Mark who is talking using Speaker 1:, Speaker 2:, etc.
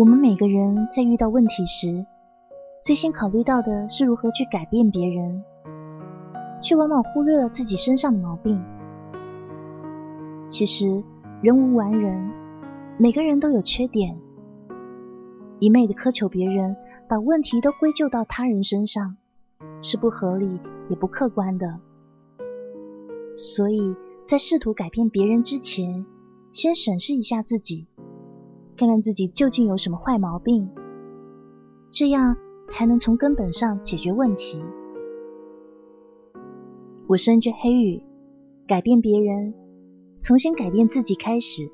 Speaker 1: 我们每个人在遇到问题时，最先考虑到的是如何去改变别人，却往往忽略了自己身上的毛病。其实人无完人，每个人都有缺点。一昧的苛求别人，把问题都归咎到他人身上，是不合理也不客观的。所以在试图改变别人之前，先审视一下自己，看看自己究竟有什么坏毛病，这样才能从根本上解决问题。我深知黑雨，改变别人，从先改变自己开始。